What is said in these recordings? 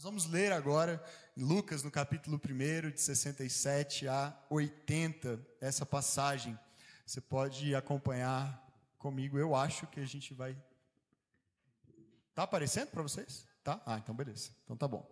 Nós vamos ler agora Lucas, no capítulo 1, de 67 a 80, essa passagem. Você pode acompanhar comigo, eu acho que a gente vai. Tá aparecendo para vocês? Tá? Ah, então beleza. Então tá bom.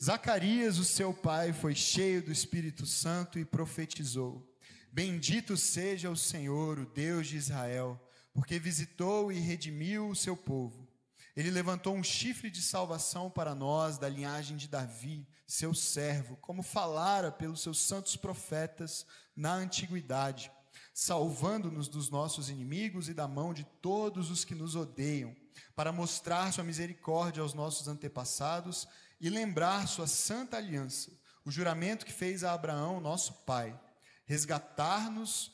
Zacarias, o seu pai, foi cheio do Espírito Santo e profetizou: Bendito seja o Senhor, o Deus de Israel, porque visitou e redimiu o seu povo ele levantou um chifre de salvação para nós, da linhagem de Davi, seu servo, como falara pelos seus santos profetas na antiguidade, salvando-nos dos nossos inimigos e da mão de todos os que nos odeiam, para mostrar sua misericórdia aos nossos antepassados e lembrar sua santa aliança, o juramento que fez a Abraão, nosso pai, resgatar-nos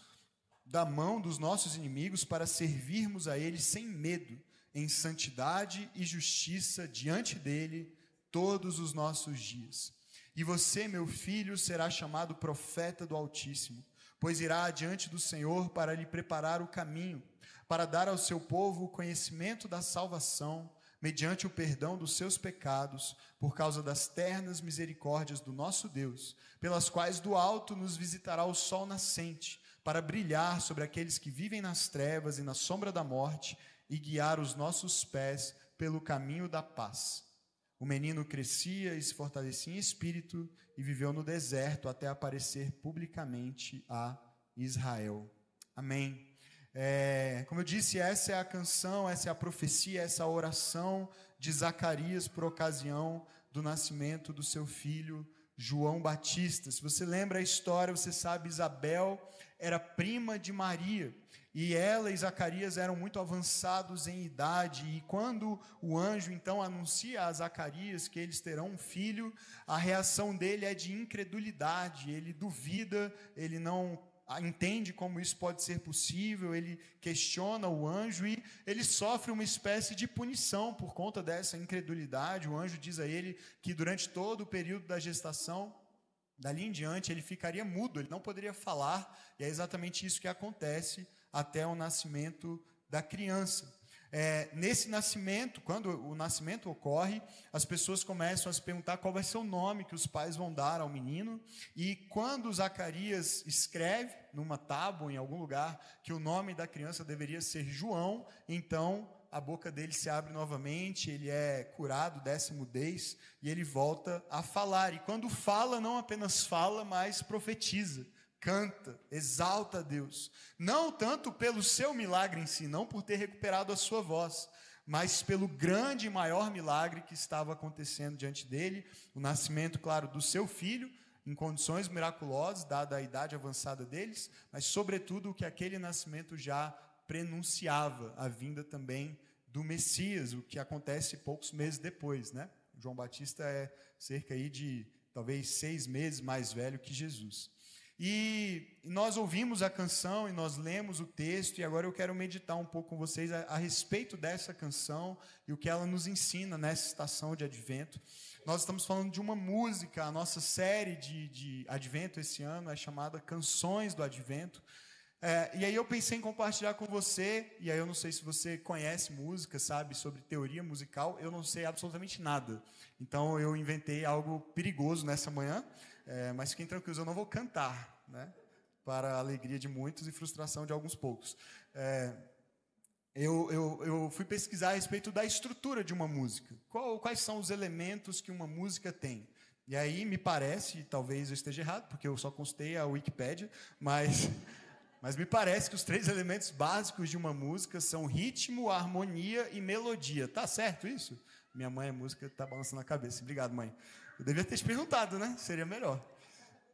da mão dos nossos inimigos para servirmos a ele sem medo em santidade e justiça diante dele todos os nossos dias. E você, meu filho, será chamado profeta do Altíssimo, pois irá adiante do Senhor para lhe preparar o caminho, para dar ao seu povo o conhecimento da salvação, mediante o perdão dos seus pecados, por causa das ternas misericórdias do nosso Deus, pelas quais do alto nos visitará o sol nascente, para brilhar sobre aqueles que vivem nas trevas e na sombra da morte e guiar os nossos pés pelo caminho da paz. O menino crescia e se fortalecia em espírito e viveu no deserto até aparecer publicamente a Israel. Amém. É, como eu disse, essa é a canção, essa é a profecia, essa é a oração de Zacarias por ocasião do nascimento do seu filho João Batista. Se você lembra a história, você sabe, Isabel era prima de Maria, e ela e Zacarias eram muito avançados em idade, e quando o anjo então anuncia a Zacarias que eles terão um filho, a reação dele é de incredulidade, ele duvida, ele não entende como isso pode ser possível, ele questiona o anjo e ele sofre uma espécie de punição por conta dessa incredulidade. O anjo diz a ele que durante todo o período da gestação, dali em diante, ele ficaria mudo, ele não poderia falar, e é exatamente isso que acontece até o nascimento da criança. É, nesse nascimento, quando o nascimento ocorre, as pessoas começam a se perguntar qual vai ser o nome que os pais vão dar ao menino. E quando Zacarias escreve numa tábua, em algum lugar, que o nome da criança deveria ser João, então a boca dele se abre novamente, ele é curado dessa mudez e ele volta a falar. E quando fala, não apenas fala, mas profetiza canta, exalta a Deus. Não tanto pelo seu milagre em si, não por ter recuperado a sua voz, mas pelo grande e maior milagre que estava acontecendo diante dele, o nascimento, claro, do seu filho, em condições miraculosas, dada a idade avançada deles, mas sobretudo o que aquele nascimento já prenunciava, a vinda também do Messias, o que acontece poucos meses depois, né? João Batista é cerca aí de talvez seis meses mais velho que Jesus. E nós ouvimos a canção e nós lemos o texto, e agora eu quero meditar um pouco com vocês a, a, respeito dessa canção e o que ela nos ensina nessa estação de advento. Nós estamos falando de uma música, a nossa série de, de advento esse ano é chamada Canções do Advento. É, e aí eu pensei em compartilhar com você, e aí eu não sei se você conhece música, sabe, sobre teoria musical, eu não sei absolutamente nada. Então eu inventei algo perigoso nessa manhã, é, mas fiquem tranquilos, eu não vou cantar, né? Para a alegria de muitos e frustração de alguns poucos. É, eu, eu, eu, fui pesquisar a respeito da estrutura de uma música. Qual, quais são os elementos que uma música tem? E aí me parece, talvez eu esteja errado, porque eu só consultei a Wikipédia, mas mas me parece que os três elementos básicos de uma música são ritmo, harmonia e melodia. Tá certo isso? Minha mãe é música, tá balançando a cabeça. Obrigado, mãe. Eu devia ter te perguntado, né? Seria melhor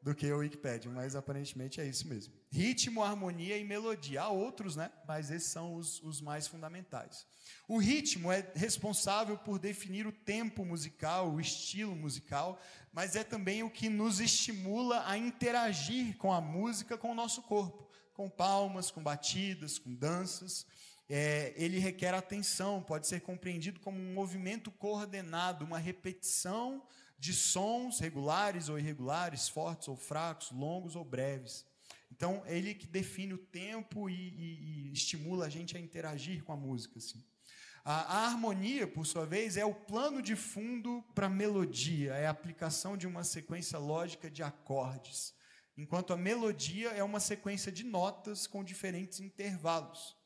do que o Wikipedia, mas aparentemente é isso mesmo. Ritmo, harmonia e melodia. Há outros, né? Mas esses são os, os mais fundamentais. O ritmo é responsável por definir o tempo musical, o estilo musical, mas é também o que nos estimula a interagir com a música, com o nosso corpo com palmas, com batidas, com danças. É, ele requer atenção, pode ser compreendido como um movimento coordenado, uma repetição de sons regulares ou irregulares, fortes ou fracos, longos ou breves. Então, ele que define o tempo e, e, e estimula a gente a interagir com a música. Assim. A, a harmonia, por sua vez, é o plano de fundo para a melodia, é a aplicação de uma sequência lógica de acordes, enquanto a melodia é uma sequência de notas com diferentes intervalos.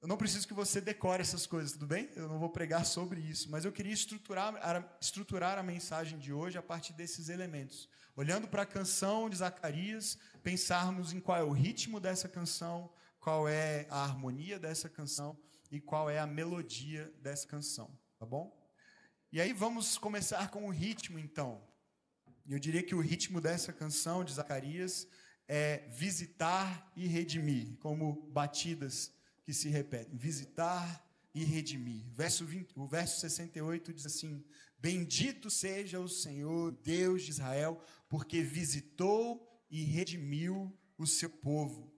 Eu não preciso que você decore essas coisas, tudo bem? Eu não vou pregar sobre isso, mas eu queria estruturar, estruturar a mensagem de hoje a partir desses elementos. Olhando para a canção de Zacarias, pensarmos em qual é o ritmo dessa canção, qual é a harmonia dessa canção e qual é a melodia dessa canção, tá bom? E aí vamos começar com o ritmo, então. Eu diria que o ritmo dessa canção de Zacarias é visitar e redimir, como batidas que se repetem: visitar e redimir. Verso 20, o verso 68 diz assim: Bendito seja o Senhor, Deus de Israel, porque visitou e redimiu o seu povo.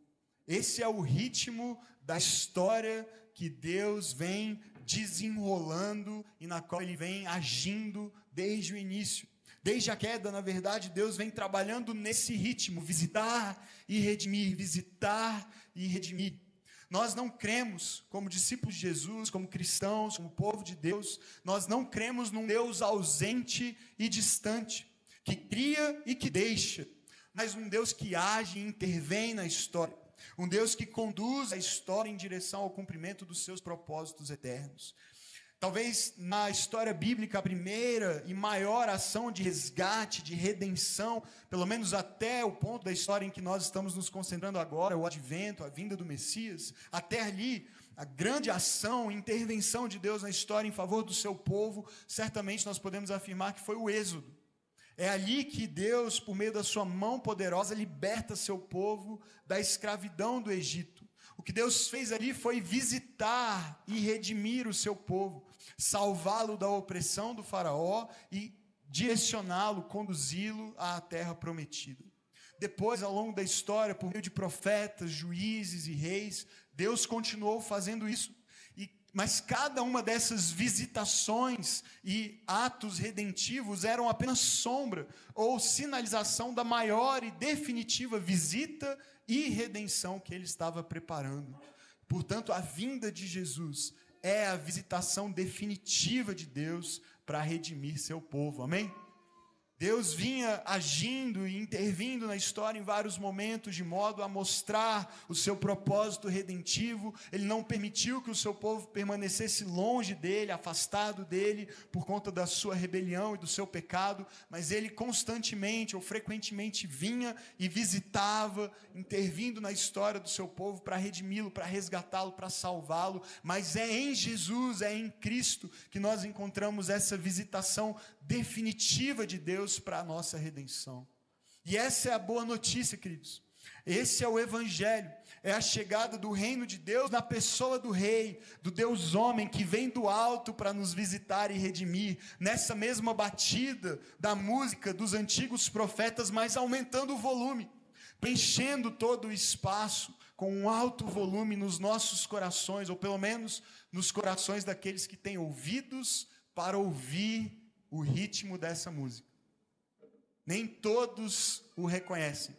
Esse é o ritmo da história que Deus vem desenrolando e na qual ele vem agindo desde o início. Desde a queda, na verdade, Deus vem trabalhando nesse ritmo, visitar e redimir, visitar e redimir. Nós não cremos, como discípulos de Jesus, como cristãos, como povo de Deus, nós não cremos num Deus ausente e distante, que cria e que deixa, mas um Deus que age e intervém na história, um Deus que conduz a história em direção ao cumprimento dos seus propósitos eternos. Talvez na história bíblica a primeira e maior ação de resgate, de redenção, pelo menos até o ponto da história em que nós estamos nos concentrando agora, o advento, a vinda do Messias, até ali, a grande ação, intervenção de Deus na história em favor do seu povo, certamente nós podemos afirmar que foi o Êxodo. É ali que Deus, por meio da sua mão poderosa, liberta seu povo da escravidão do Egito. O que Deus fez ali foi visitar e redimir o seu povo salvá-lo da opressão do Faraó e direcioná-lo, conduzi-lo à terra prometida. Depois, ao longo da história, por meio de profetas, juízes e reis, Deus continuou fazendo isso. E, mas cada uma dessas visitações e atos redentivos eram apenas sombra ou sinalização da maior e definitiva visita e redenção que ele estava preparando. Portanto, a vinda de Jesus é a visitação definitiva de Deus para redimir seu povo. Amém? Deus vinha agindo e intervindo na história em vários momentos, de modo a mostrar o seu propósito redentivo. Ele não permitiu que o seu povo permanecesse longe dele, afastado dele, por conta da sua rebelião e do seu pecado, mas ele constantemente ou frequentemente vinha e visitava, intervindo na história do seu povo para redimi-lo, para resgatá-lo, para salvá-lo. Mas é em Jesus, é em Cristo que nós encontramos essa visitação definitiva de Deus para a nossa redenção. E essa é a boa notícia, queridos. Esse é o Evangelho, é a chegada do reino de Deus na pessoa do Rei, do Deus homem que vem do alto para nos visitar e redimir, nessa mesma batida da música dos antigos profetas, mas aumentando o volume, preenchendo todo o espaço com um alto volume nos nossos corações, ou pelo menos nos corações daqueles que têm ouvidos para ouvir o ritmo dessa música. Nem todos o reconhecem.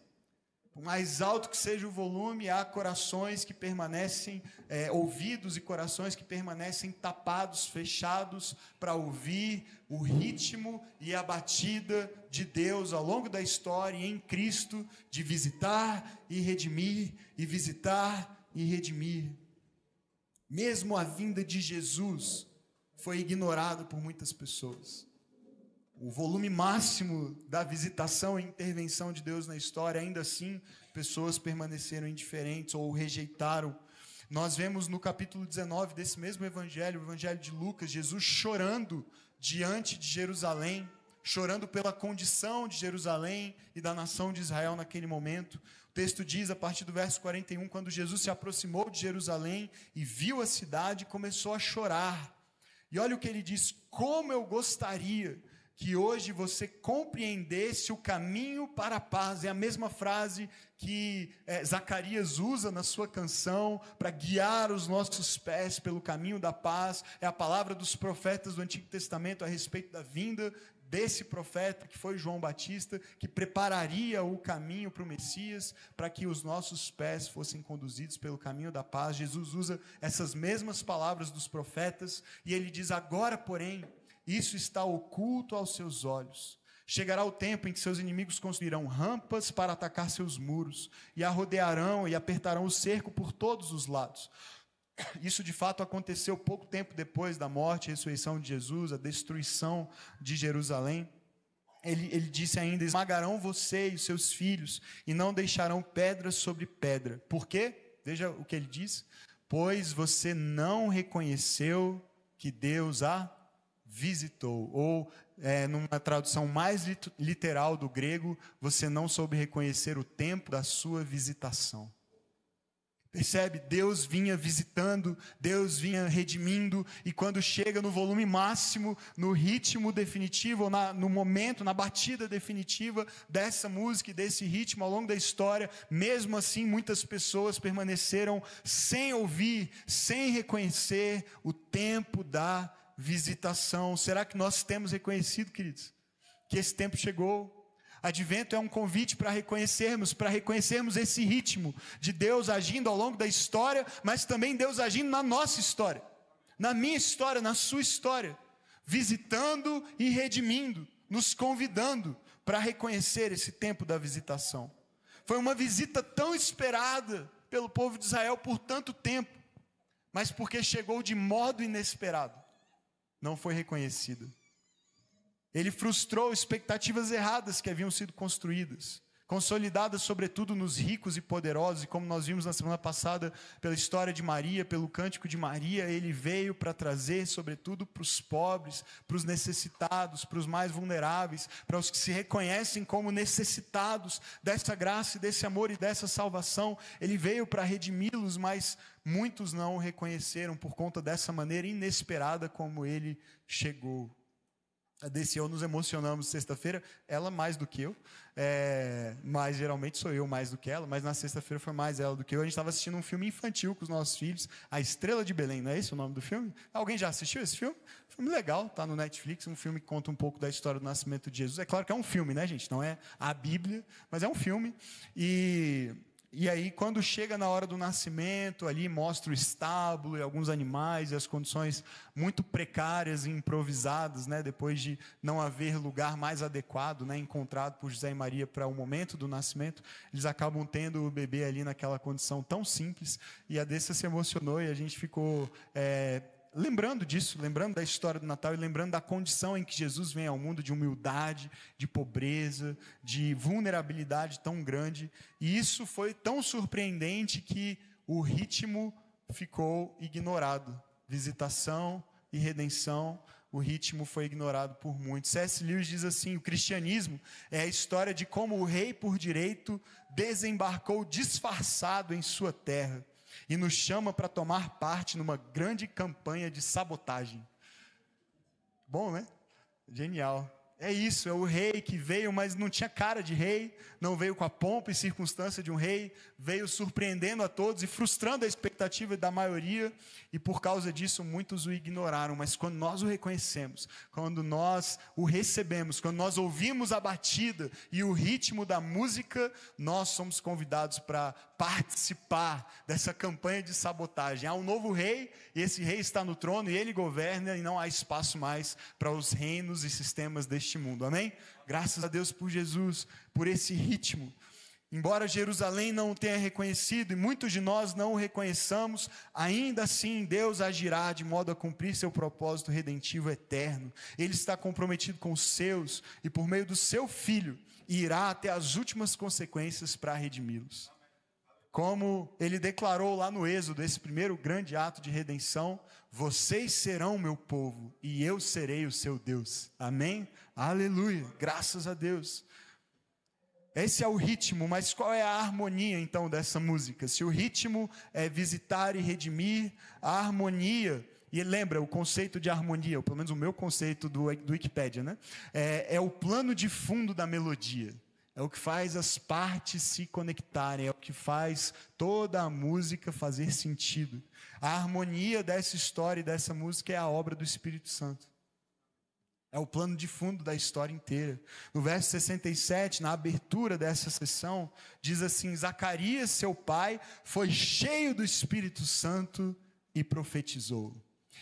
Por mais alto que seja o volume, há corações que permanecem, é, ouvidos e corações que permanecem tapados, fechados, para ouvir o ritmo e a batida de Deus ao longo da história em Cristo, de visitar e redimir, e visitar e redimir. Mesmo a vinda de Jesus foi ignorado por muitas pessoas o volume máximo da visitação e intervenção de Deus na história, ainda assim, pessoas permaneceram indiferentes ou rejeitaram. Nós vemos no capítulo 19 desse mesmo evangelho, o evangelho de Lucas, Jesus chorando diante de Jerusalém, chorando pela condição de Jerusalém e da nação de Israel naquele momento. O texto diz, a partir do verso 41, quando Jesus se aproximou de Jerusalém e viu a cidade, começou a chorar. E olha o que ele diz: Como eu gostaria que hoje você compreendesse o caminho para a paz. É a mesma frase que é, Zacarias usa na sua canção para guiar os nossos pés pelo caminho da paz. É a palavra dos profetas do Antigo Testamento a respeito da vinda desse profeta que foi João Batista, que prepararia o caminho para o Messias, para que os nossos pés fossem conduzidos pelo caminho da paz. Jesus usa essas mesmas palavras dos profetas e ele diz: Agora, porém, isso está oculto aos seus olhos. Chegará o tempo em que seus inimigos construirão rampas para atacar seus muros, e a rodearão e apertarão o cerco por todos os lados. Isso de fato aconteceu pouco tempo depois da morte e ressurreição de Jesus, a destruição de Jerusalém. Ele, ele, disse ainda: esmagarão você e os seus filhos, e não deixarão pedra sobre pedra. Por quê? Veja o que ele diz: pois você não reconheceu que Deus a visitou. Ou, é, numa tradução mais literal do grego, você não soube reconhecer o tempo da sua visitação. Percebe? Deus vinha visitando, Deus vinha redimindo, e quando chega no volume máximo, no ritmo definitivo, na, no momento, na batida definitiva dessa música e desse ritmo ao longo da história, mesmo assim, muitas pessoas permaneceram sem ouvir, sem reconhecer o tempo da visitação. Será que nós temos reconhecido, queridos, que esse tempo chegou? Advento é um convite para reconhecermos, para reconhecermos esse ritmo de Deus agindo ao longo da história, mas também Deus agindo na nossa história, na minha história, na sua história, visitando e redimindo, nos convidando para reconhecer esse tempo da visitação. Foi uma visita tão esperada pelo povo de Israel por tanto tempo, mas porque chegou de modo inesperado, não foi reconhecida. Ele frustrou expectativas erradas que haviam sido construídas, consolidadas sobretudo nos ricos e poderosos, e como nós vimos na semana passada pela história de Maria, pelo cântico de Maria, ele veio para trazer, sobretudo, para os pobres, para os necessitados, para os mais vulneráveis, para os que se reconhecem como necessitados dessa graça desse amor e dessa salvação. Ele veio para redimi-los, mas muitos não o reconheceram por conta dessa maneira inesperada como ele chegou desse eu nos emocionamos sexta-feira, ela mais do que eu, é, mas geralmente sou eu mais do que ela, mas na sexta-feira foi mais ela do que eu. A gente estava assistindo um filme infantil com os nossos filhos, A Estrela de Belém, não é esse o nome do filme? Alguém já assistiu esse filme? Filme legal, tá no Netflix, um filme que conta um pouco da história do nascimento de Jesus. É claro que é um filme, né, gente? Não é a Bíblia, mas é um filme. E e aí, quando chega na hora do nascimento, ali mostra o estábulo e alguns animais e as condições muito precárias e improvisadas, né, depois de não haver lugar mais adequado, né, encontrado por José e Maria para o momento do nascimento, eles acabam tendo o bebê ali naquela condição tão simples. E a Dessa se emocionou e a gente ficou é, lembrando disso, lembrando da história do Natal e lembrando da condição em que Jesus vem ao mundo de humildade, de pobreza, de vulnerabilidade tão grande. E isso foi tão surpreendente que o ritmo ficou ignorado. Visitação e redenção, o ritmo foi ignorado por muitos. C.S. Lewis diz assim: o cristianismo é a história de como o rei por direito desembarcou disfarçado em sua terra e nos chama para tomar parte numa grande campanha de sabotagem. Bom, né? Genial. É isso, é o rei que veio, mas não tinha cara de rei, não veio com a pompa e circunstância de um rei, veio surpreendendo a todos e frustrando a expectativa da maioria, e por causa disso muitos o ignoraram. Mas quando nós o reconhecemos, quando nós o recebemos, quando nós ouvimos a batida e o ritmo da música, nós somos convidados para participar dessa campanha de sabotagem. Há um novo rei, e esse rei está no trono e ele governa, e não há espaço mais para os reinos e sistemas deste mundo. Amém? Graças a Deus por Jesus, por esse ritmo. Embora Jerusalém não o tenha reconhecido e muitos de nós não o reconheçamos, ainda assim Deus agirá de modo a cumprir seu propósito redentivo eterno. Ele está comprometido com os seus e, por meio do seu filho, irá até as últimas consequências para redimi-los como ele declarou lá no Êxodo, esse primeiro grande ato de redenção: vocês serão meu povo e eu serei o seu Deus. Amém? Aleluia, graças a Deus. Esse é o ritmo, mas qual é a harmonia então dessa música? Se o ritmo é visitar e redimir, a harmonia, e lembra o conceito de harmonia, ou pelo menos o meu conceito do, do Wikipedia, né? É, é o plano de fundo da melodia é o que faz as partes se conectarem, é o que faz toda a música fazer sentido. A harmonia dessa história e dessa música é a obra do Espírito Santo. É o plano de fundo da história inteira. No verso 67, na abertura dessa sessão, diz assim: Zacarias, seu pai, foi cheio do Espírito Santo e profetizou.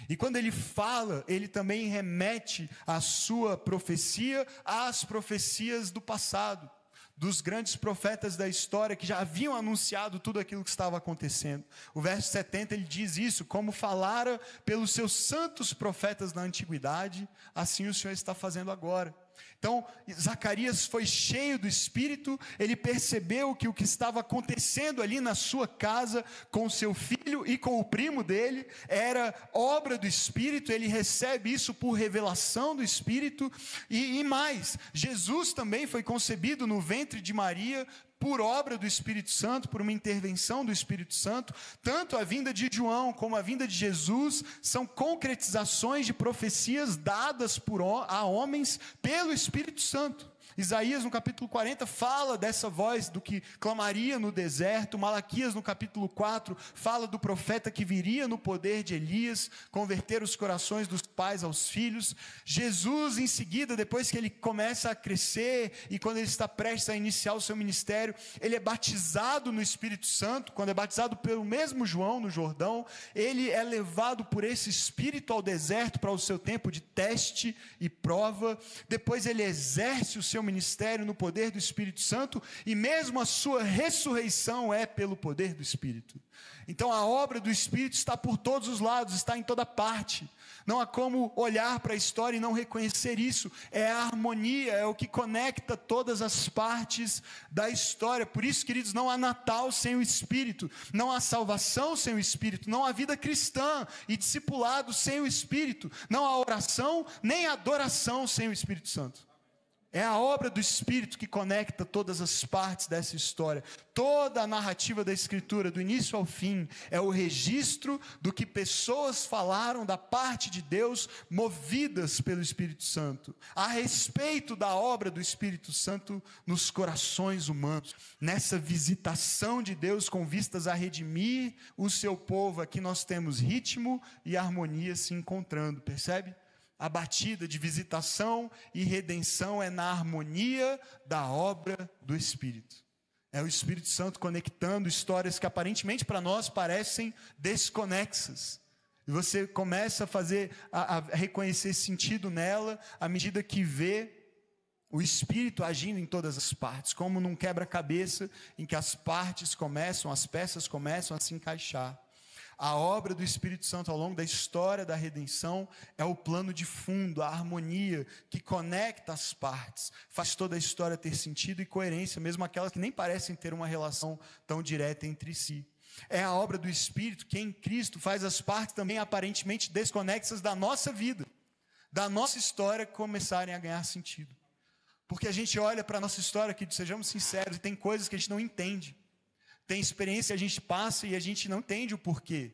E quando ele fala, ele também remete a sua profecia às profecias do passado dos grandes profetas da história que já haviam anunciado tudo aquilo que estava acontecendo. O verso 70 ele diz isso, como falara pelos seus santos profetas na antiguidade, assim o Senhor está fazendo agora. Então, Zacarias foi cheio do Espírito, ele percebeu que o que estava acontecendo ali na sua casa, com seu filho e com o primo dele, era obra do Espírito, ele recebe isso por revelação do Espírito, e, e mais, Jesus também foi concebido no ventre de Maria por obra do Espírito Santo, por uma intervenção do Espírito Santo, tanto a vinda de João como a vinda de Jesus são concretizações de profecias dadas por, a homens pelo Espírito Santo. Isaías, no capítulo 40, fala dessa voz do que clamaria no deserto. Malaquias, no capítulo 4, fala do profeta que viria no poder de Elias, converter os corações dos pais aos filhos. Jesus, em seguida, depois que ele começa a crescer e quando ele está prestes a iniciar o seu ministério, ele é batizado no Espírito Santo. Quando é batizado pelo mesmo João no Jordão, ele é levado por esse Espírito ao deserto para o seu tempo de teste e prova. Depois ele exerce o seu ministério no poder do Espírito Santo e mesmo a sua ressurreição é pelo poder do Espírito. Então a obra do Espírito está por todos os lados, está em toda parte. Não há como olhar para a história e não reconhecer isso. É a harmonia, é o que conecta todas as partes da história. Por isso, queridos, não há Natal sem o Espírito, não há salvação sem o Espírito, não há vida cristã e discipulado sem o Espírito, não há oração nem adoração sem o Espírito Santo. É a obra do Espírito que conecta todas as partes dessa história. Toda a narrativa da Escritura, do início ao fim, é o registro do que pessoas falaram da parte de Deus, movidas pelo Espírito Santo, a respeito da obra do Espírito Santo nos corações humanos. Nessa visitação de Deus com vistas a redimir o seu povo, aqui nós temos ritmo e harmonia se encontrando, percebe? A batida de visitação e redenção é na harmonia da obra do Espírito. É o Espírito Santo conectando histórias que aparentemente para nós parecem desconexas. E você começa a fazer, a, a reconhecer sentido nela à medida que vê o Espírito agindo em todas as partes, como num quebra-cabeça em que as partes começam, as peças começam a se encaixar. A obra do Espírito Santo ao longo da história da redenção é o plano de fundo, a harmonia que conecta as partes, faz toda a história ter sentido e coerência, mesmo aquelas que nem parecem ter uma relação tão direta entre si. É a obra do Espírito que em Cristo faz as partes também aparentemente desconexas da nossa vida, da nossa história começarem a ganhar sentido. Porque a gente olha para a nossa história aqui, sejamos sinceros, e tem coisas que a gente não entende tem experiência, a gente passa e a gente não entende o porquê.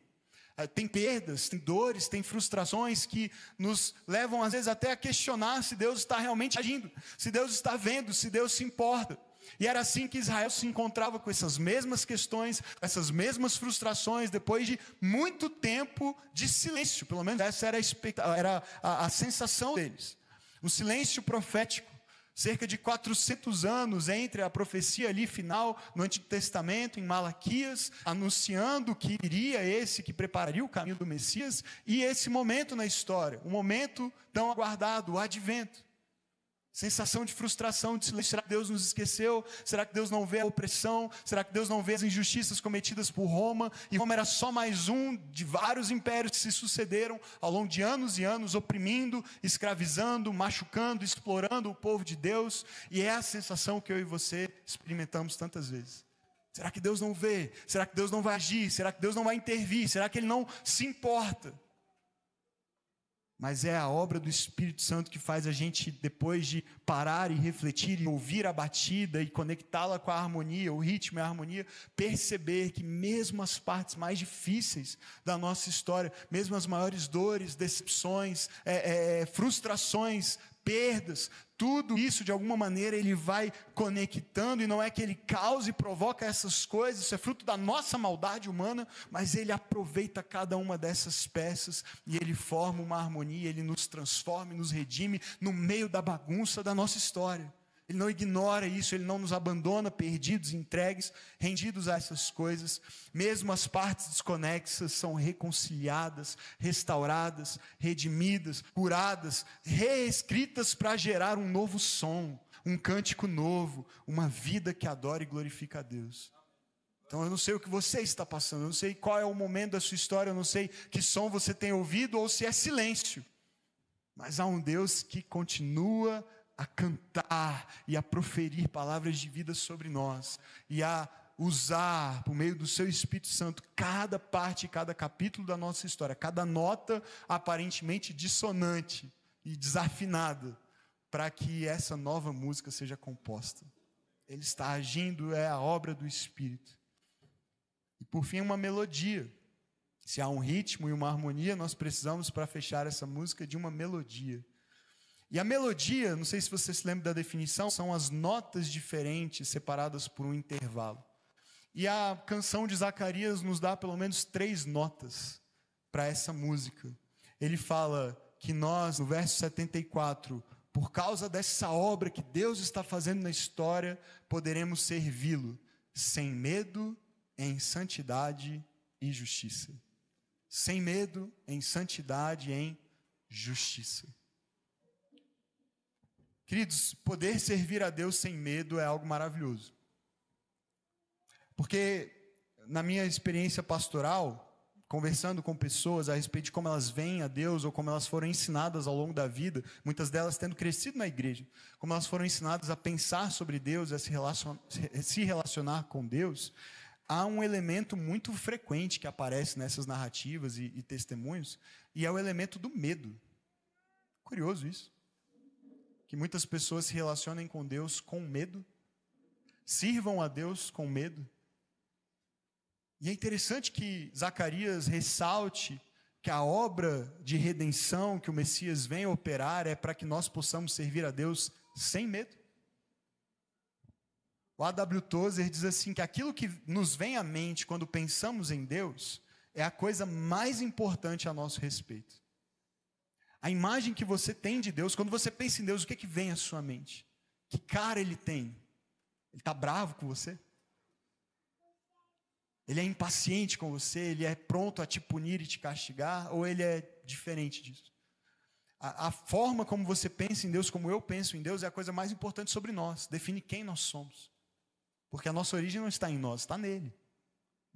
Ah, tem perdas, tem dores, tem frustrações que nos levam, às vezes, até a questionar se Deus está realmente agindo, se Deus está vendo, se Deus se importa. E era assim que Israel se encontrava com essas mesmas questões, essas mesmas frustrações, depois de muito tempo de silêncio. Pelo menos essa era a, era a, a sensação deles. Um silêncio profético cerca de 400 anos entre a profecia ali final no Antigo Testamento, em Malaquias, anunciando que iria esse que prepararia o caminho do Messias, e esse momento na história, o momento tão aguardado, o advento. Sensação de frustração, de. Será que Deus nos esqueceu? Será que Deus não vê a opressão? Será que Deus não vê as injustiças cometidas por Roma? E Roma era só mais um de vários impérios que se sucederam ao longo de anos e anos, oprimindo, escravizando, machucando, explorando o povo de Deus. E é a sensação que eu e você experimentamos tantas vezes. Será que Deus não vê? Será que Deus não vai agir? Será que Deus não vai intervir? Será que Ele não se importa? Mas é a obra do Espírito Santo que faz a gente, depois de parar e refletir e ouvir a batida e conectá-la com a harmonia, o ritmo e a harmonia, perceber que mesmo as partes mais difíceis da nossa história, mesmo as maiores dores, decepções, é, é, frustrações, perdas, tudo isso de alguma maneira ele vai conectando, e não é que ele causa e provoca essas coisas, isso é fruto da nossa maldade humana, mas ele aproveita cada uma dessas peças e ele forma uma harmonia, ele nos transforma e nos redime no meio da bagunça da nossa história. Ele não ignora isso, ele não nos abandona perdidos, entregues, rendidos a essas coisas. Mesmo as partes desconexas são reconciliadas, restauradas, redimidas, curadas, reescritas para gerar um novo som, um cântico novo, uma vida que adora e glorifica a Deus. Então eu não sei o que você está passando, eu não sei qual é o momento da sua história, eu não sei que som você tem ouvido ou se é silêncio. Mas há um Deus que continua a cantar e a proferir palavras de vida sobre nós e a usar, por meio do seu Espírito Santo, cada parte, cada capítulo da nossa história, cada nota aparentemente dissonante e desafinada, para que essa nova música seja composta. Ele está agindo, é a obra do Espírito. E por fim, uma melodia. Se há um ritmo e uma harmonia, nós precisamos, para fechar essa música, de uma melodia. E a melodia, não sei se você se lembra da definição, são as notas diferentes separadas por um intervalo. E a canção de Zacarias nos dá pelo menos três notas para essa música. Ele fala que nós, no verso 74, por causa dessa obra que Deus está fazendo na história, poderemos servi-lo sem medo, em santidade e justiça. Sem medo, em santidade e em justiça. Queridos, poder servir a Deus sem medo é algo maravilhoso. Porque na minha experiência pastoral, conversando com pessoas a respeito de como elas veem a Deus ou como elas foram ensinadas ao longo da vida, muitas delas tendo crescido na igreja, como elas foram ensinadas a pensar sobre Deus, a se relacionar, se relacionar com Deus, há um elemento muito frequente que aparece nessas narrativas e, e testemunhos, e é o elemento do medo. Curioso isso que muitas pessoas se relacionem com Deus com medo, sirvam a Deus com medo. E é interessante que Zacarias ressalte que a obra de redenção que o Messias vem operar é para que nós possamos servir a Deus sem medo. O A.W. Tozer diz assim que aquilo que nos vem à mente quando pensamos em Deus é a coisa mais importante a nosso respeito. A imagem que você tem de Deus, quando você pensa em Deus, o que, é que vem à sua mente? Que cara ele tem? Ele está bravo com você? Ele é impaciente com você? Ele é pronto a te punir e te castigar? Ou ele é diferente disso? A, a, forma como você pensa em Deus, como eu penso em Deus, é a coisa mais importante sobre nós. Define quem nós somos. Porque a nossa origem não está em nós, está nele.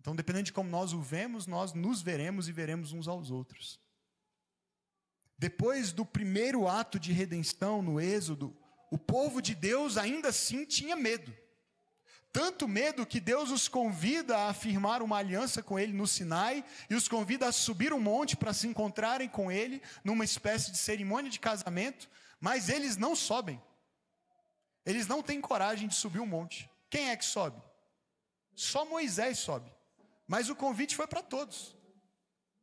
Então, dependendo de como nós o vemos, nós nos veremos e veremos uns aos outros. Depois do primeiro ato de redenção no Êxodo, o povo de Deus ainda assim tinha medo. Tanto medo que Deus os convida a afirmar uma aliança com ele no Sinai e os convida a subir um monte para se encontrarem com ele numa espécie de cerimônia de casamento, mas eles não sobem. Eles não têm coragem de subir um monte. Quem é que sobe? Só Moisés sobe. Mas o convite foi para todos.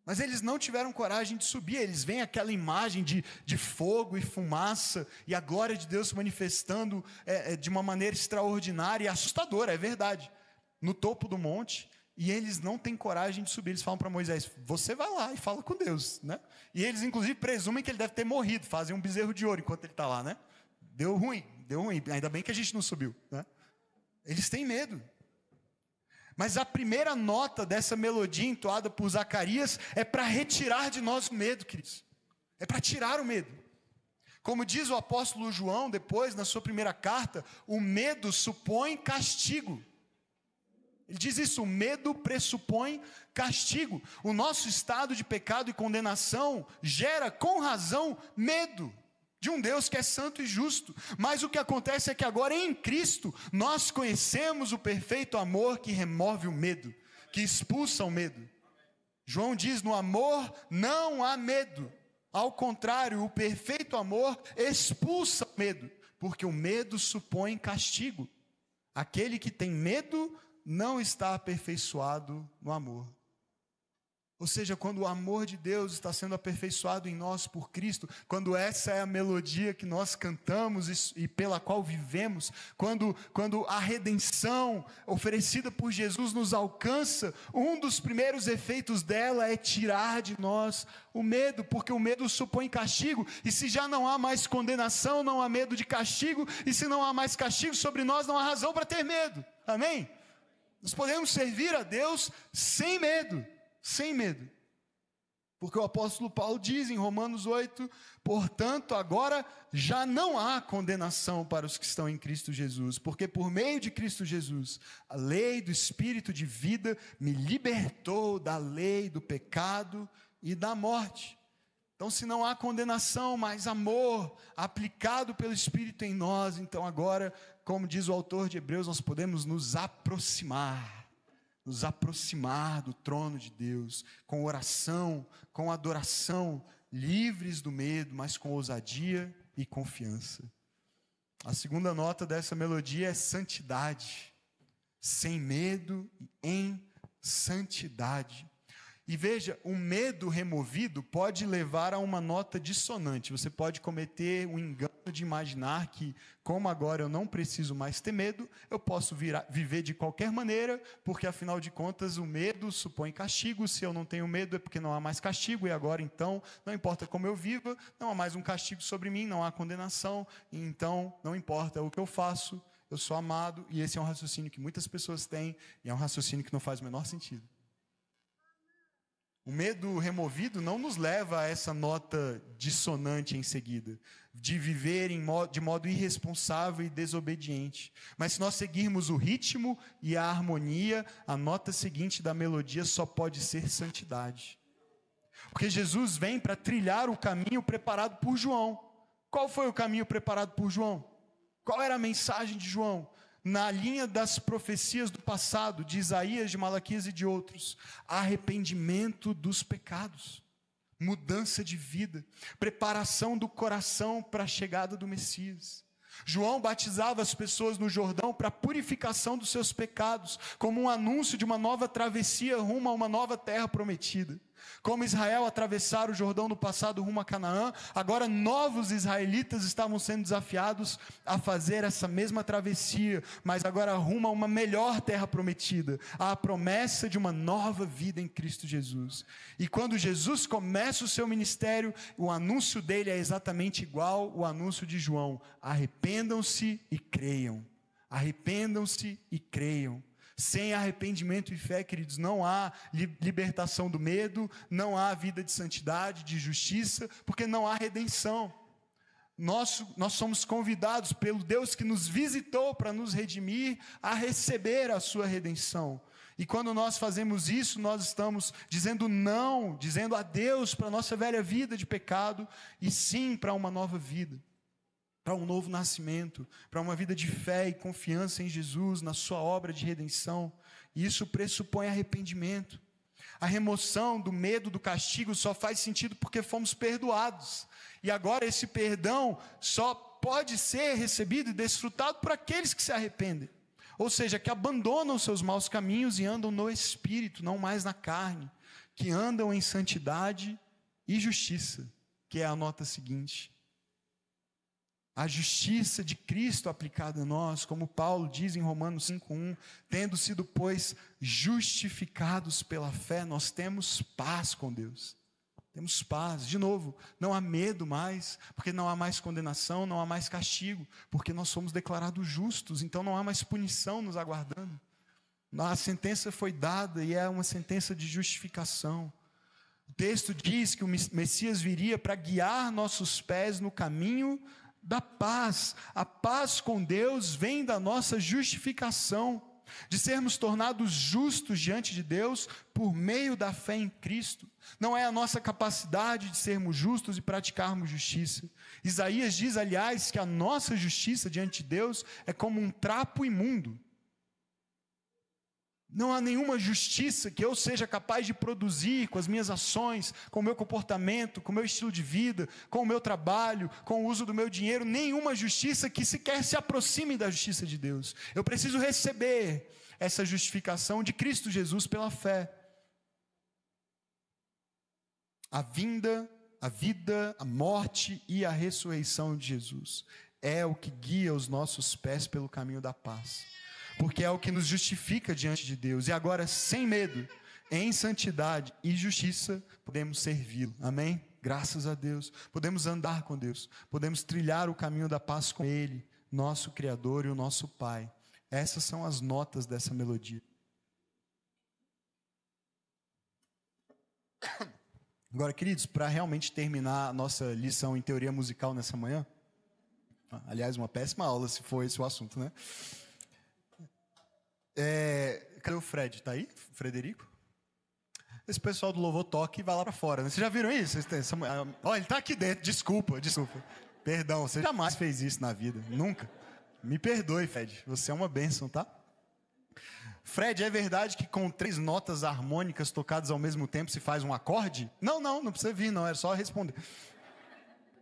Mas eles não tiveram coragem de subir, eles veem aquela imagem de, de fogo e fumaça e a glória de Deus se manifestando é, é, de uma maneira extraordinária e assustadora, é verdade, no topo do monte, e eles não têm coragem de subir. Eles falam para Moisés: Você vai lá e fala com Deus, né? E eles, inclusive, presumem que ele deve ter morrido, fazem um bezerro de ouro enquanto ele está lá, né? Deu ruim, deu ruim, ainda bem que a gente não subiu, né? Eles têm medo. Mas a primeira nota dessa melodia entoada por Zacarias é para retirar de nós o medo, queridos. É para tirar o medo. Como diz o apóstolo João depois, na sua primeira carta, o medo supõe castigo. Ele diz isso: o medo pressupõe castigo. O nosso estado de pecado e condenação gera, com razão, medo de um Deus que é santo e justo. Mas o que acontece é que agora em Cristo nós conhecemos o perfeito amor que remove o medo, que expulsa o medo. João diz: no amor não há medo. Ao contrário, o perfeito amor expulsa o medo, porque o medo supõe castigo. Aquele que tem medo não está aperfeiçoado no amor. Ou seja, quando o amor de Deus está sendo aperfeiçoado em nós por Cristo, quando essa é a melodia que nós cantamos e, pela qual vivemos, quando, quando a redenção oferecida por Jesus nos alcança, um dos primeiros efeitos dela é tirar de nós o medo, porque o medo supõe castigo, e se já não há mais condenação, não há medo de castigo, e se não há mais castigo sobre nós, não há razão para ter medo. Amém? Nós podemos servir a Deus sem medo sem medo. Porque o apóstolo Paulo diz em Romanos 8: portanto, agora já não há condenação para os que estão em Cristo Jesus, porque por meio de Cristo Jesus, a lei do Espírito de vida me libertou da lei do pecado e da morte. Então, se não há condenação, mas amor aplicado pelo Espírito em nós, então agora, como diz o autor de Hebreus, nós podemos nos aproximar nos aproximar do trono de Deus, com oração, com adoração, livres do medo, mas com ousadia e confiança. A segunda nota dessa melodia é santidade, sem medo e em santidade. E veja, o medo removido pode levar a uma nota dissonante. Você pode cometer o um engano de imaginar que, como agora eu não preciso mais ter medo, eu posso virar, viver de qualquer maneira, porque afinal de contas o medo supõe castigo. Se eu não tenho medo é porque não há mais castigo, e agora então, não importa como eu viva, não há mais um castigo sobre mim, não há condenação, então não importa o que eu faço, eu sou amado, e esse é um raciocínio que muitas pessoas têm, e é um raciocínio que não faz o menor sentido. O medo removido não nos leva a essa nota dissonante em seguida, de viver modo, de modo irresponsável e desobediente. Mas se nós seguirmos o ritmo e a harmonia, a nota seguinte da melodia só pode ser santidade. Porque Jesus vem para trilhar o caminho preparado por João. Qual foi o caminho preparado por João? Qual era a mensagem de João? Na linha das profecias do passado, de Isaías, de Malaquias e de outros, arrependimento dos pecados, mudança de vida, preparação do coração para a chegada do Messias. João batizava as pessoas no Jordão para a purificação dos seus pecados, como um anúncio de uma nova travessia rumo a uma nova terra prometida. Como Israel atravessara o Jordão no passado rumo a Canaã, agora novos israelitas estavam sendo desafiados a fazer essa mesma travessia, mas agora rumo a uma melhor terra prometida, a promessa de uma nova vida em Cristo Jesus. E quando Jesus começa o seu ministério, o anúncio dele é exatamente igual ao anúncio de João: arrependam-se e creiam. Arrependam-se e creiam. Sem arrependimento e fé, queridos, não há libertação do medo, não há vida de santidade, de justiça, porque não há redenção. Nós, nós somos convidados pelo Deus que nos visitou para nos redimir a receber a sua redenção. E quando nós fazemos isso, nós estamos dizendo não, dizendo adeus para a nossa velha vida de pecado e sim para uma nova vida para um novo nascimento, para uma vida de fé e confiança em Jesus, na Sua obra de redenção. E isso pressupõe arrependimento. A remoção do medo do castigo só faz sentido porque fomos perdoados. E agora esse perdão só pode ser recebido e desfrutado por aqueles que se arrependem. Ou seja, que abandonam seus maus caminhos e andam no espírito, não mais na carne, que andam em santidade e justiça, que é a nota seguinte a justiça de Cristo aplicada a nós, como Paulo diz em Romanos 5:1, tendo sido pois justificados pela fé, nós temos paz com Deus. Temos paz. De novo, não há medo mais, porque não há mais condenação, não há mais castigo, porque nós somos declarados justos, então não há mais punição nos aguardando. A sentença foi dada e é uma sentença de justificação. O texto diz que o Messias viria para guiar nossos pés no caminho da paz. A paz com Deus vem da nossa justificação, de sermos tornados justos diante de Deus por meio da fé em Cristo. Não é a nossa capacidade de sermos justos e praticarmos justiça. Isaías diz, aliás, que a nossa justiça diante de Deus é como um trapo imundo. Não há nenhuma justiça que eu seja capaz de produzir com as minhas ações, com o meu comportamento, com o meu estilo de vida, com o meu trabalho, com o uso do meu dinheiro, nenhuma justiça que sequer se aproxime da justiça de Deus. Eu preciso receber essa justificação de Cristo Jesus pela fé. A vinda, a vida, a morte e a ressurreição de Jesus é o que guia os nossos pés pelo caminho da paz. Porque é o que nos justifica diante de Deus. E agora, sem medo, em santidade e justiça, podemos servi-lo. Amém? Graças a Deus. Podemos andar com Deus. Podemos trilhar o caminho da paz com Ele, nosso Criador e o nosso Pai. Essas são as notas dessa melodia. Agora, queridos, para realmente terminar a nossa lição em teoria musical nessa manhã, aliás, uma péssima aula se for esse o assunto, né? É, cadê o Fred? Tá aí? Frederico? Esse pessoal do Louvor toque vai lá para fora. Né? Vocês já viram isso? Olha, ele tá aqui dentro. Desculpa, desculpa. Perdão, você jamais fez isso na vida. Nunca. Me perdoe, Fred. Você é uma bênção, tá? Fred, é verdade que com três notas harmônicas tocadas ao mesmo tempo se faz um acorde? Não, não, não precisa vir, não, é só responder.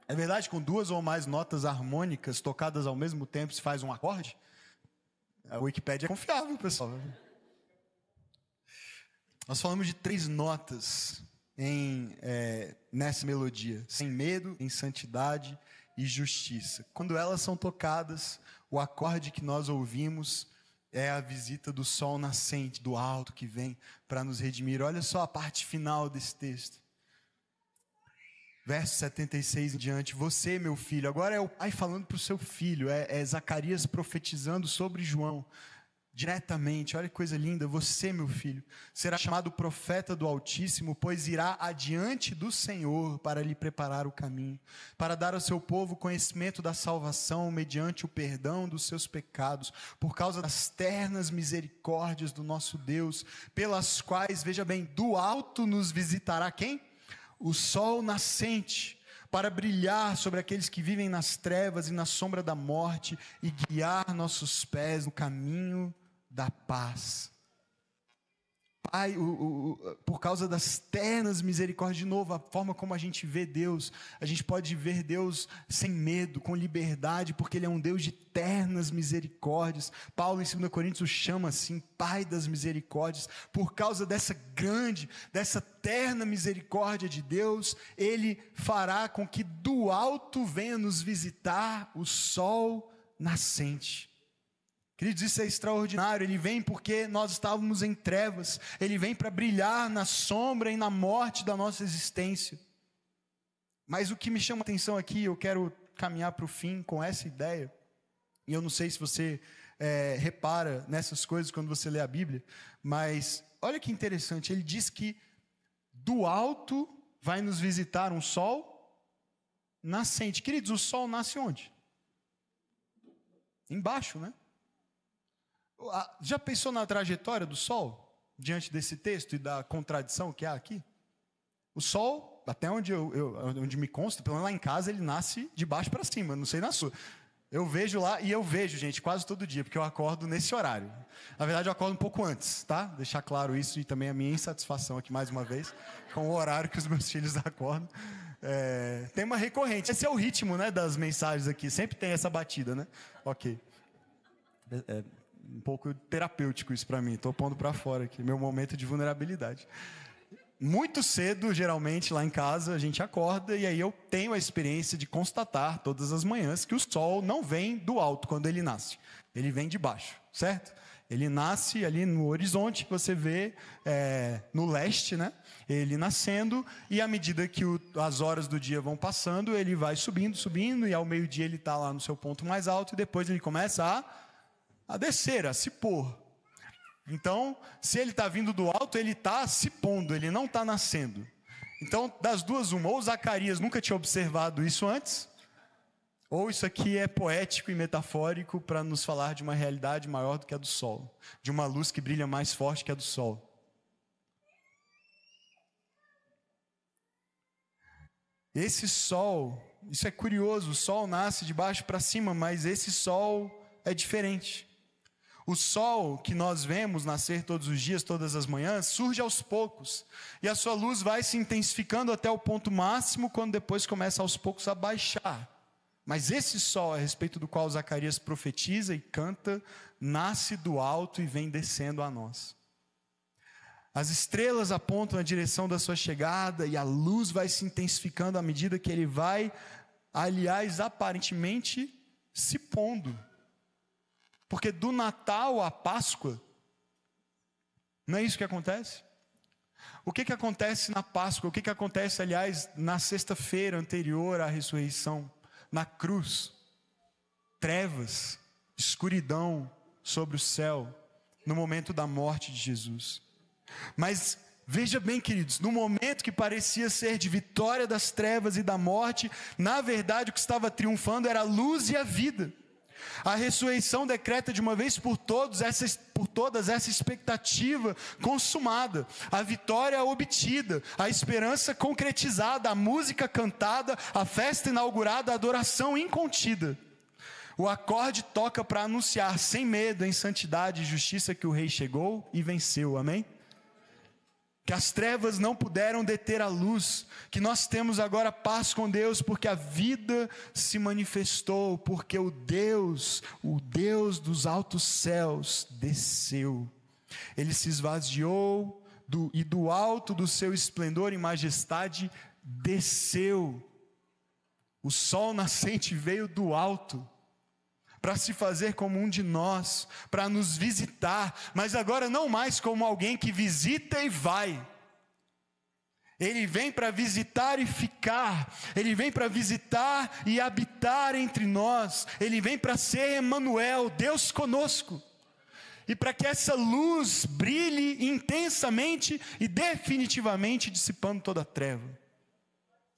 É verdade que com duas ou mais notas harmônicas tocadas ao mesmo tempo se faz um acorde? A Wikipédia é confiável, pessoal. Nós falamos de três notas em, é, nessa melodia: sem medo, em santidade e justiça. Quando elas são tocadas, o acorde que nós ouvimos é a visita do sol nascente, do alto que vem para nos redimir. Olha só a parte final desse texto. Verso 76 em diante, você, meu filho, agora é o pai falando para o seu filho, é, é Zacarias profetizando sobre João diretamente. Olha que coisa linda. Você, meu filho, será chamado profeta do Altíssimo, pois irá adiante do Senhor para lhe preparar o caminho, para dar ao seu povo conhecimento da salvação mediante o perdão dos seus pecados, por causa das ternas misericórdias do nosso Deus, pelas quais, veja bem, do alto nos visitará quem? O sol nascente para brilhar sobre aqueles que vivem nas trevas e na sombra da morte e guiar nossos pés no caminho da paz. Pai, o, o, por causa das ternas misericórdias, de novo, a forma como a gente vê Deus, a gente pode ver Deus sem medo, com liberdade, porque Ele é um Deus de ternas misericórdias. Paulo, em 2 Coríntios, o chama assim, Pai das misericórdias. Por causa dessa grande, dessa terna misericórdia de Deus, Ele fará com que do alto venha nos visitar o sol nascente Queridos, isso é extraordinário. Ele vem porque nós estávamos em trevas. Ele vem para brilhar na sombra e na morte da nossa existência. Mas o que me chama a atenção aqui, eu quero caminhar para o fim com essa ideia. E eu não sei se você é, repara nessas coisas quando você lê a Bíblia, mas olha que interessante. Ele diz que do alto vai nos visitar um sol nascente. Queridos, o sol nasce onde? Embaixo, né? Já pensou na trajetória do Sol? Diante desse texto e da contradição que há aqui? O Sol, até onde, eu, eu onde me consta, pelo menos lá em casa, ele nasce de baixo para cima, não sei na sua. Eu vejo lá, e eu vejo, gente, quase todo dia, porque eu acordo nesse horário. Na verdade, eu acordo um pouco antes, tá? Deixar claro isso e também a minha insatisfação aqui mais uma vez, com o horário que os meus filhos acordam. É, tem uma recorrente. Esse é o ritmo né, das mensagens aqui, sempre tem essa batida, né? Ok. É, é um pouco terapêutico isso para mim. Estou pondo para fora aqui, meu momento de vulnerabilidade. Muito cedo, geralmente, lá em casa, a gente acorda e aí eu tenho a experiência de constatar todas as manhãs que o sol não vem do alto quando ele nasce, ele vem de baixo, certo? Ele nasce ali no horizonte, você vê é, no leste, né? Ele nascendo, e à medida que o, as horas do dia vão passando, ele vai subindo, subindo, e ao meio-dia ele está lá no seu ponto mais alto, e depois ele começa a a descer, a se pôr. Então, se ele está vindo do alto, ele está se pondo, ele não está nascendo. Então, das duas, uma, ou Zacarias nunca tinha observado isso antes, ou isso aqui é poético e metafórico para nos falar de uma realidade maior do que a do sol, de uma luz que brilha mais forte que a do sol. Esse sol, isso é curioso, o sol nasce de baixo para cima, mas esse sol é diferente. O sol que nós vemos nascer todos os dias, todas as manhãs, surge aos poucos. E a sua luz vai se intensificando até o ponto máximo, quando depois começa aos poucos a baixar. Mas esse sol, a respeito do qual Zacarias profetiza e canta, nasce do alto e vem descendo a nós. As estrelas apontam na direção da sua chegada e a luz vai se intensificando à medida que ele vai, aliás, aparentemente se pondo. Porque do Natal à Páscoa, não é isso que acontece? O que, que acontece na Páscoa? O que, que acontece, aliás, na sexta-feira anterior à ressurreição? Na cruz, trevas, escuridão sobre o céu, no momento da morte de Jesus. Mas veja bem, queridos, no momento que parecia ser de vitória das trevas e da morte, na verdade o que estava triunfando era a luz e a vida. A ressurreição decreta de uma vez por, todos essa, por todas essa expectativa consumada, a vitória obtida, a esperança concretizada, a música cantada, a festa inaugurada, a adoração incontida. O acorde toca para anunciar sem medo em santidade e justiça que o rei chegou e venceu. Amém? Que as trevas não puderam deter a luz, que nós temos agora paz com Deus, porque a vida se manifestou, porque o Deus, o Deus dos altos céus, desceu. Ele se esvaziou do, e do alto do seu esplendor e majestade desceu. O sol nascente veio do alto para se fazer como um de nós, para nos visitar, mas agora não mais como alguém que visita e vai. Ele vem para visitar e ficar, ele vem para visitar e habitar entre nós, ele vem para ser Emmanuel, Deus conosco. E para que essa luz brilhe intensamente e definitivamente dissipando toda a treva.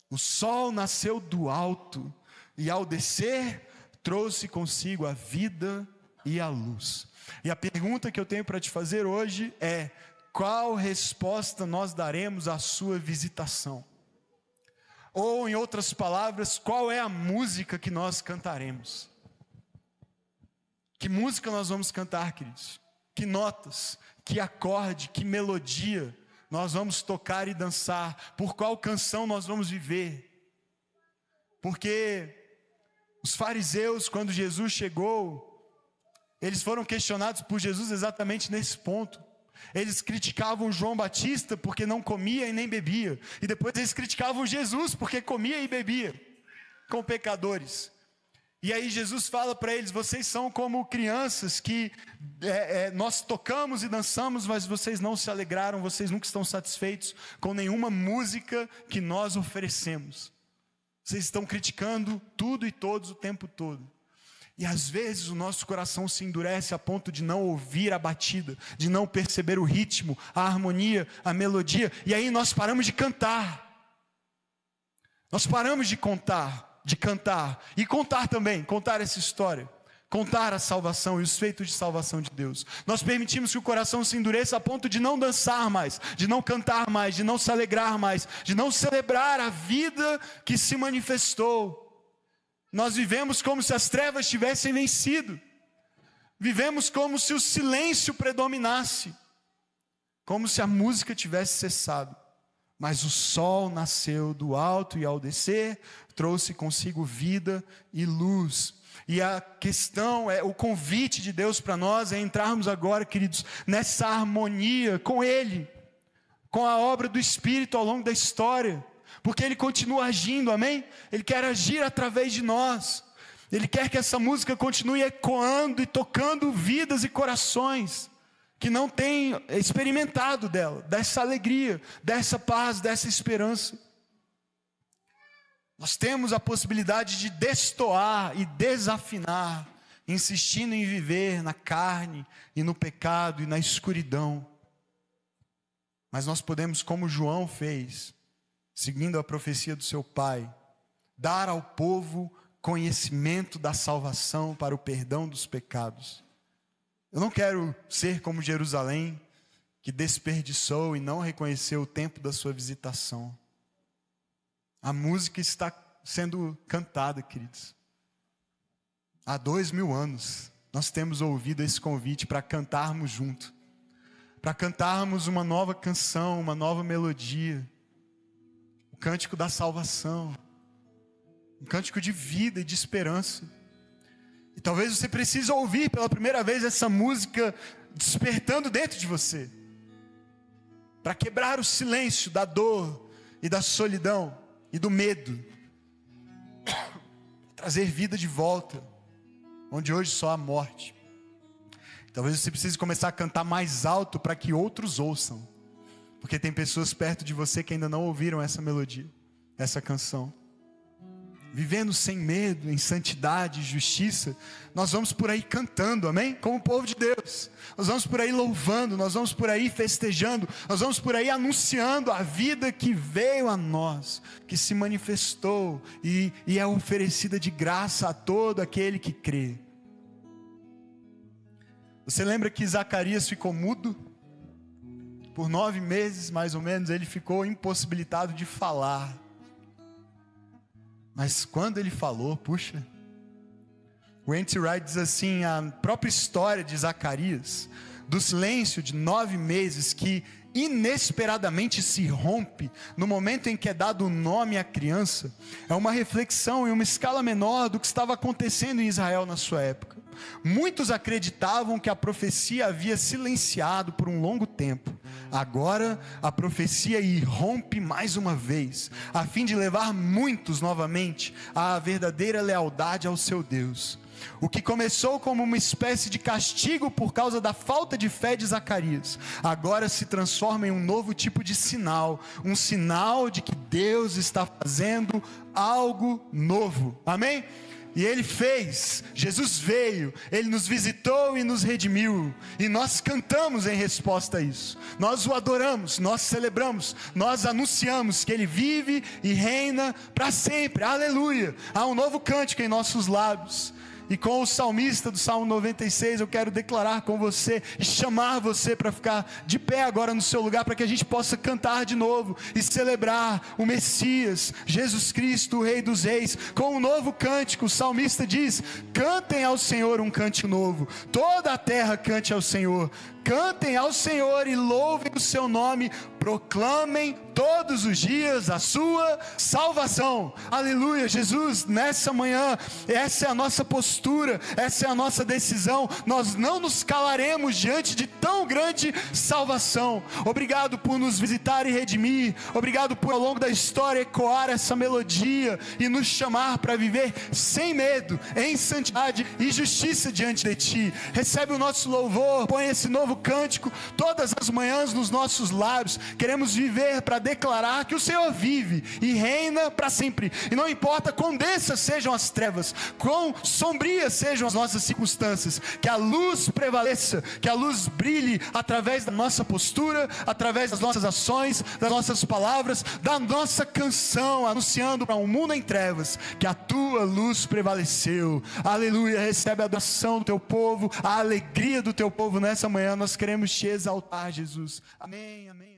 O sol nasceu do alto e ao descer trouxe consigo a vida e a luz. E a pergunta que eu tenho para te fazer hoje é: qual resposta nós daremos à sua visitação? Ou, em outras palavras, qual é a música que nós cantaremos? Que música nós vamos cantar, queridos? Que notas, que acorde, que melodia nós vamos tocar e dançar? Por qual canção nós vamos viver? Porque os fariseus, quando Jesus chegou, eles foram questionados por Jesus exatamente nesse ponto. Eles criticavam João Batista porque não comia e nem bebia. E depois eles criticavam Jesus porque comia e bebia com pecadores. E aí Jesus fala para eles: vocês são como crianças que é, é, nós tocamos e dançamos, mas vocês não se alegraram, vocês nunca estão satisfeitos com nenhuma música que nós oferecemos. Vocês estão criticando tudo e todos o tempo todo. E às vezes o nosso coração se endurece a ponto de não ouvir a batida, de não perceber o ritmo, a harmonia, a melodia, e aí nós paramos de cantar. Nós paramos de contar, de cantar e contar também, contar essa história contar a salvação e os feitos de salvação de Deus. Nós permitimos que o coração se endureça a ponto de não dançar mais, de não cantar mais, de não se alegrar mais, de não celebrar a vida que se manifestou. Nós vivemos como se as trevas tivessem vencido. Vivemos como se o silêncio predominasse, como se a música tivesse cessado. Mas o sol nasceu do alto e ao descer trouxe consigo vida e luz. E a questão é o convite de Deus para nós é entrarmos agora, queridos, nessa harmonia com Ele, com a obra do Espírito ao longo da história, porque Ele continua agindo, amém? Ele quer agir através de nós. Ele quer que essa música continue ecoando e tocando vidas e corações que não têm experimentado dela, dessa alegria, dessa paz, dessa esperança. Nós temos a possibilidade de destoar e desafinar, insistindo em viver na carne e no pecado e na escuridão. Mas nós podemos, como João fez, seguindo a profecia do seu pai, dar ao povo conhecimento da salvação para o perdão dos pecados. Eu não quero ser como Jerusalém, que desperdiçou e não reconheceu o tempo da sua visitação. A música está sendo cantada, queridos. Há dois mil anos, nós temos ouvido esse convite para cantarmos junto, para cantarmos uma nova canção, uma nova melodia, o cântico da salvação, um cântico de vida e de esperança. E talvez você precise ouvir pela primeira vez essa música despertando dentro de você. para quebrar o silêncio da dor e da solidão e do medo, trazer vida de volta, onde hoje só há morte. Talvez você precise começar a cantar mais alto para que outros ouçam, porque tem pessoas perto de você que ainda não ouviram essa melodia, essa canção vivendo sem medo, em santidade justiça, nós vamos por aí cantando, amém? Como o povo de Deus. Nós vamos por aí louvando, nós vamos por aí festejando, nós vamos por aí anunciando a vida que veio a nós, que se manifestou e, e é oferecida de graça a todo aquele que crê. Você lembra que Zacarias ficou mudo? Por nove meses, mais ou menos, ele ficou impossibilitado de falar. Mas quando ele falou, puxa, o. Wright diz assim: a própria história de Zacarias, do silêncio de nove meses que inesperadamente se rompe no momento em que é dado o nome à criança, é uma reflexão em uma escala menor do que estava acontecendo em Israel na sua época. Muitos acreditavam que a profecia havia silenciado por um longo tempo. Agora a profecia irrompe mais uma vez, a fim de levar muitos novamente à verdadeira lealdade ao seu Deus. O que começou como uma espécie de castigo por causa da falta de fé de Zacarias, agora se transforma em um novo tipo de sinal, um sinal de que Deus está fazendo algo novo. Amém? E ele fez, Jesus veio, ele nos visitou e nos redimiu, e nós cantamos em resposta a isso. Nós o adoramos, nós celebramos, nós anunciamos que ele vive e reina para sempre. Aleluia! Há um novo cântico em nossos lábios. E com o salmista do Salmo 96, eu quero declarar com você e chamar você para ficar de pé agora no seu lugar, para que a gente possa cantar de novo e celebrar o Messias, Jesus Cristo, o Rei dos Reis, com um novo cântico. O salmista diz: Cantem ao Senhor um cântico novo, toda a terra cante ao Senhor, cantem ao Senhor e louvem o seu nome, proclamem todos os dias a sua salvação. Aleluia, Jesus, nessa manhã, essa é a nossa postura, essa é a nossa decisão. Nós não nos calaremos diante de tão grande salvação. Obrigado por nos visitar e redimir. Obrigado por ao longo da história ecoar essa melodia e nos chamar para viver sem medo, em santidade e justiça diante de ti. Recebe o nosso louvor, põe esse novo cântico todas as manhãs nos nossos lábios. Queremos viver para declarar que o Senhor vive e reina para sempre. E não importa quão densas sejam as trevas, quão sombrias sejam as nossas circunstâncias, que a luz prevaleça, que a luz brilhe através da nossa postura, através das nossas ações, das nossas palavras, da nossa canção, anunciando para um mundo em trevas que a tua luz prevaleceu. Aleluia. Recebe a adoração do teu povo, a alegria do teu povo nessa manhã. Nós queremos te exaltar, Jesus. Amém, amém.